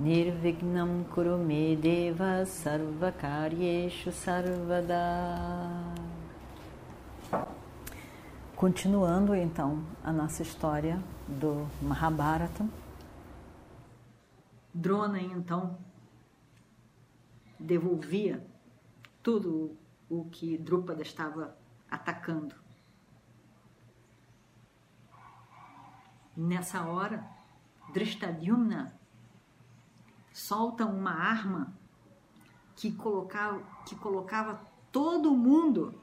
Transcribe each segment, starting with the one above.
Nirvignam Kurume Deva Sarvakaryeshu Sarvada Continuando então a nossa história do Mahabharata. Drona então devolvia tudo o que Drupada estava atacando. Nessa hora, Drishtadyumna solta uma arma que colocava, que colocava todo mundo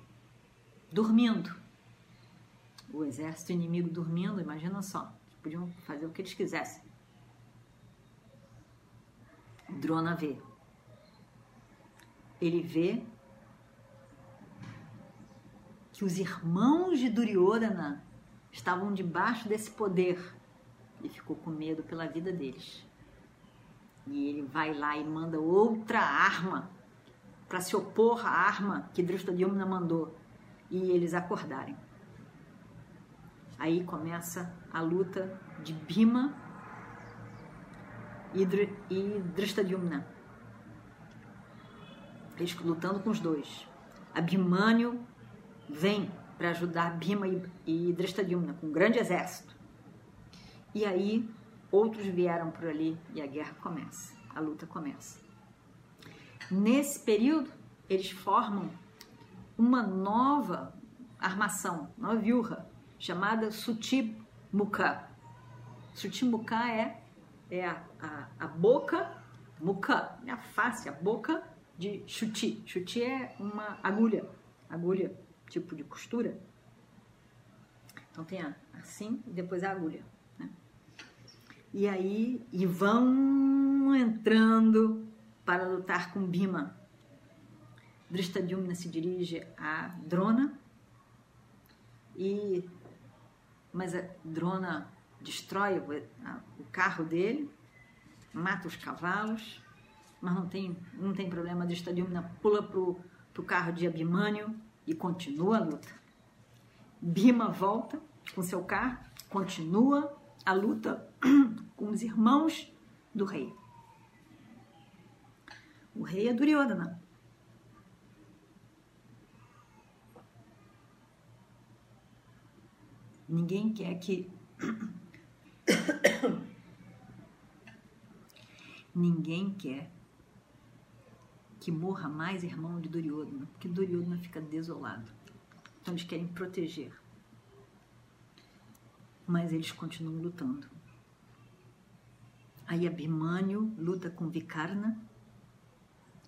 dormindo o exército inimigo dormindo, imagina só, podiam fazer o que eles quisessem. Drona vê. Ele vê que os irmãos de Duryodhana estavam debaixo desse poder e ficou com medo pela vida deles. E ele vai lá e manda outra arma para se opor à arma que Drishtadyumna mandou e eles acordarem. Aí começa a luta de Bhima e, Dr Drishtadyumna. Eles lutando com os dois. Abhimanyu vem para ajudar Bhima e, e Drishtadyumna com um grande exército. E aí outros vieram por ali e a guerra começa, a luta começa. Nesse período, eles formam uma nova armação, uma viúva, chamada Sutimuka. Sutimuka é, é a, a, a boca, muka é a face, a boca de chuti. Chuti é uma agulha, agulha tipo de costura. Então tem a, assim e depois a agulha. E aí e vão entrando para lutar com Bima. Drishtadyumna se dirige a Drona e mas a drona destrói o, carro dele, mata os cavalos, mas não tem, não tem problema. A Dristadimna pula pro, pro carro de Abimânio e continua a luta. Bima volta com seu carro, continua a luta com os irmãos do rei. O rei é Duryodhana. Ninguém quer que. Ninguém quer que morra mais irmão de Duryodhana, porque Duryodhana fica desolado. Então eles querem proteger. Mas eles continuam lutando. Aí Abhimanyu luta com Vikarna,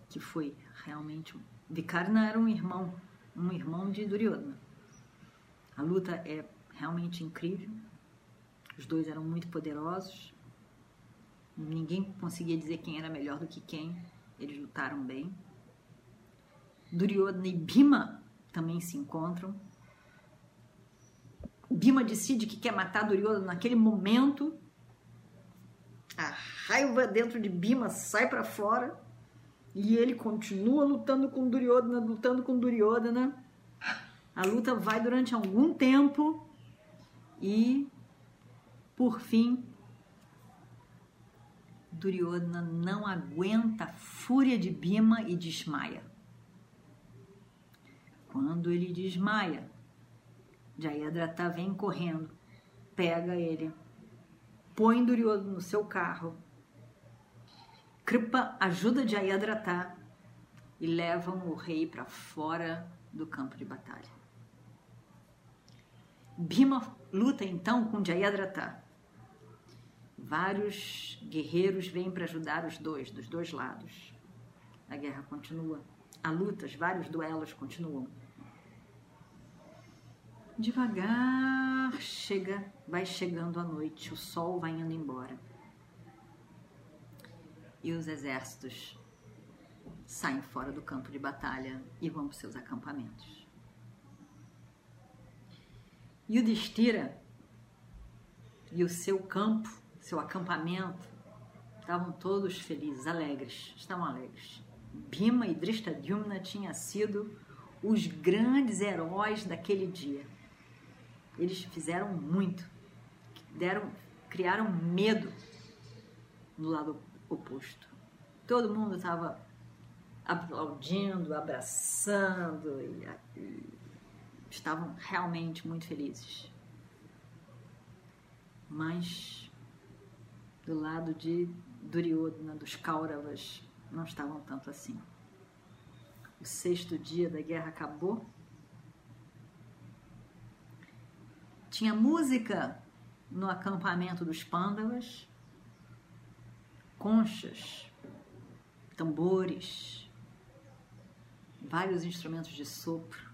que foi realmente. Vikarna era um irmão, um irmão de Duryodhana. A luta é realmente incrível. Os dois eram muito poderosos. Ninguém conseguia dizer quem era melhor do que quem. Eles lutaram bem. Duryodhana e Bhima também se encontram. Bhima decide que quer matar Duryodhana naquele momento. A raiva dentro de Bhima sai para fora e ele continua lutando com Duryodhana, lutando com Duryodhana. A luta vai durante algum tempo e, por fim, Duryodhana não aguenta a fúria de Bima e desmaia. Quando ele desmaia, Jayadratha vem correndo, pega ele, põe Duryodhana no seu carro. Kripa ajuda Jayadratha e levam o rei para fora do campo de batalha. Bhima luta então com Jayadratha. Vários guerreiros vêm para ajudar os dois, dos dois lados. A guerra continua. Há lutas, vários duelos continuam. Devagar chega, vai chegando a noite, o sol vai indo embora. E os exércitos saem fora do campo de batalha e vão para seus acampamentos. E o Destira e o seu campo, seu acampamento, estavam todos felizes, alegres, estavam alegres. Bima e Drishtadyumna tinham sido os grandes heróis daquele dia. Eles fizeram muito, deram, criaram medo no lado oposto. Todo mundo estava aplaudindo, abraçando e, e estavam realmente muito felizes. Mas do lado de Duryodhana, dos Kauravas, não estavam tanto assim. O sexto dia da guerra acabou. Tinha música no acampamento dos Pandavas, conchas, tambores, vários instrumentos de sopro.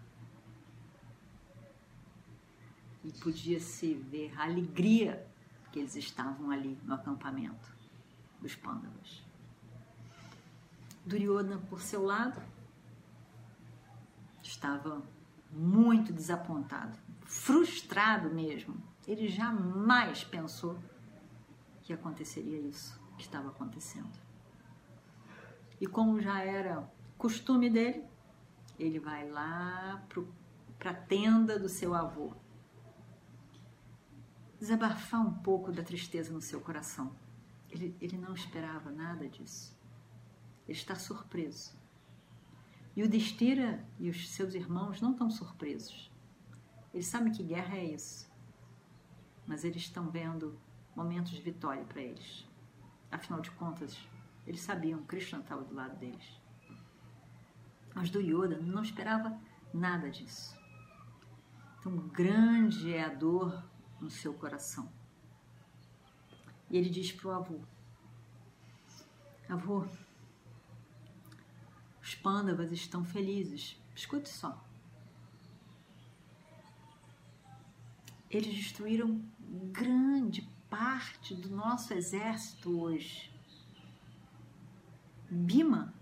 E podia-se ver a alegria que eles estavam ali no acampamento dos Pandavas. Duryodhana, por seu lado, estava muito desapontado, frustrado mesmo. Ele jamais pensou que aconteceria isso que estava acontecendo. E como já era costume dele, ele vai lá para a tenda do seu avô, desabafar um pouco da tristeza no seu coração. Ele, ele não esperava nada disso. Ele está surpreso. E o Destira e os seus irmãos não estão surpresos. Eles sabem que guerra é isso. Mas eles estão vendo momentos de vitória para eles. Afinal de contas, eles sabiam que Krishna estava do lado deles. Mas do Yoda não esperava nada disso. Então, grande é a dor no seu coração. E ele diz para o avô: Avô, os pândavas estão felizes. Escute só. Eles destruíram grande parte do nosso exército hoje. Bima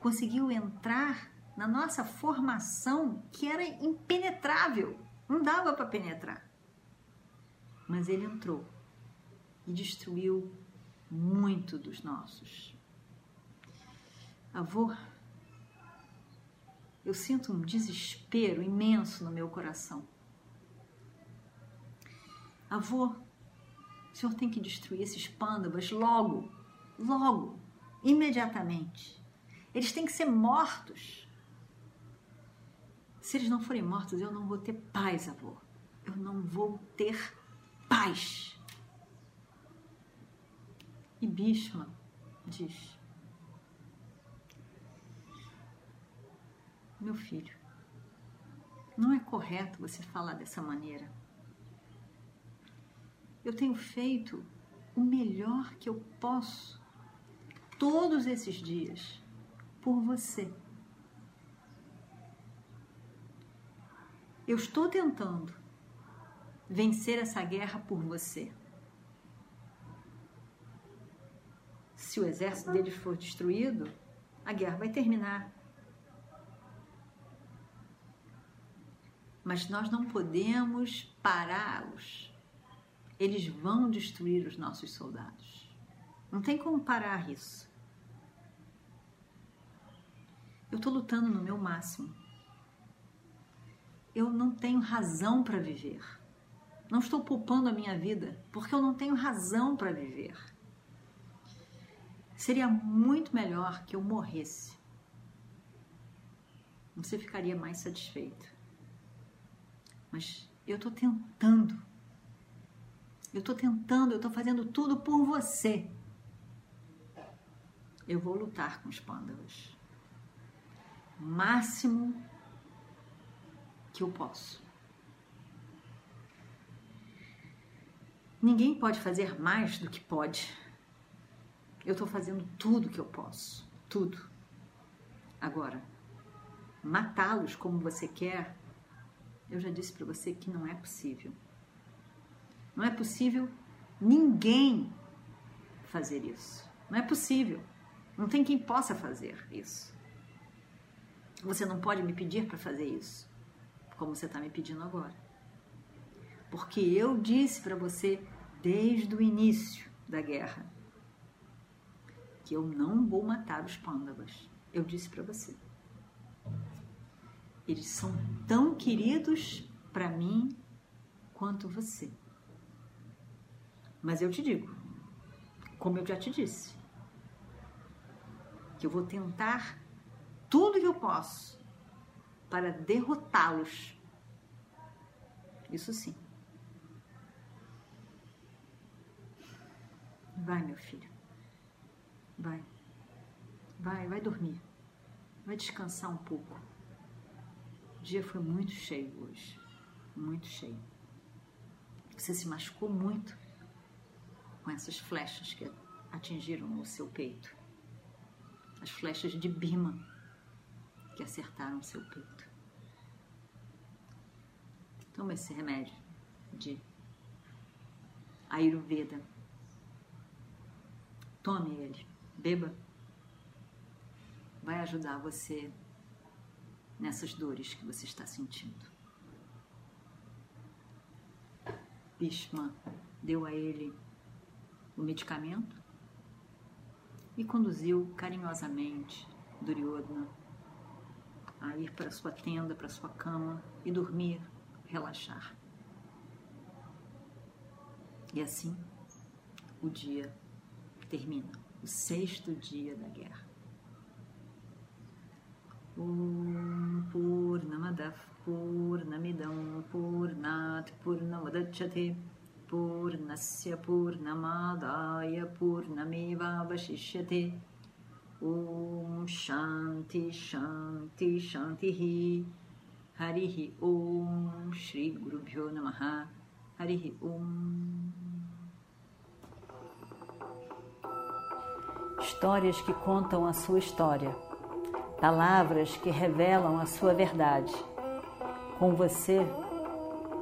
conseguiu entrar na nossa formação que era impenetrável, não dava para penetrar. Mas ele entrou e destruiu muito dos nossos. Avô, eu sinto um desespero imenso no meu coração. Avô, o senhor tem que destruir esses pândavas logo, logo, imediatamente. Eles têm que ser mortos. Se eles não forem mortos, eu não vou ter paz, avô. Eu não vou ter paz. E Bhishma diz: Meu filho, não é correto você falar dessa maneira. Eu tenho feito o melhor que eu posso todos esses dias por você. Eu estou tentando vencer essa guerra por você. Se o exército deles for destruído, a guerra vai terminar. mas nós não podemos pará-los. Eles vão destruir os nossos soldados. Não tem como parar isso. Eu estou lutando no meu máximo. Eu não tenho razão para viver. Não estou poupando a minha vida porque eu não tenho razão para viver. Seria muito melhor que eu morresse. Você ficaria mais satisfeito mas eu estou tentando. Eu estou tentando, eu estou fazendo tudo por você. Eu vou lutar com os pândalos. Máximo que eu posso. Ninguém pode fazer mais do que pode. Eu estou fazendo tudo que eu posso. Tudo. Agora, matá-los como você quer eu já disse para você que não é possível. Não é possível ninguém fazer isso. Não é possível. Não tem quem possa fazer isso. Você não pode me pedir para fazer isso, como você está me pedindo agora. Porque eu disse para você desde o início da guerra que eu não vou matar os pândavas. Eu disse para você. Eles são tão queridos para mim quanto você. Mas eu te digo, como eu já te disse, que eu vou tentar tudo que eu posso para derrotá-los. Isso sim. Vai, meu filho. Vai. Vai, vai dormir. Vai descansar um pouco. O dia foi muito cheio hoje. Muito cheio. Você se machucou muito com essas flechas que atingiram o seu peito. As flechas de Bima que acertaram o seu peito. Toma esse remédio de Ayurveda. Tome ele, beba. Vai ajudar você nessas dores que você está sentindo. Bhishma deu a ele o medicamento e conduziu carinhosamente Duryodhana a ir para sua tenda, para sua cama e dormir, relaxar. E assim o dia termina, o sexto dia da guerra. Om Purnamadav Purnamidam Purnat Purnamadachyate Vashishyate Om Shanti Shanti Shanti Harihi Om Shri Guru Bhyo Namaha Harihi Om Histórias que contam a sua história, palavras que revelam a sua verdade. Com você,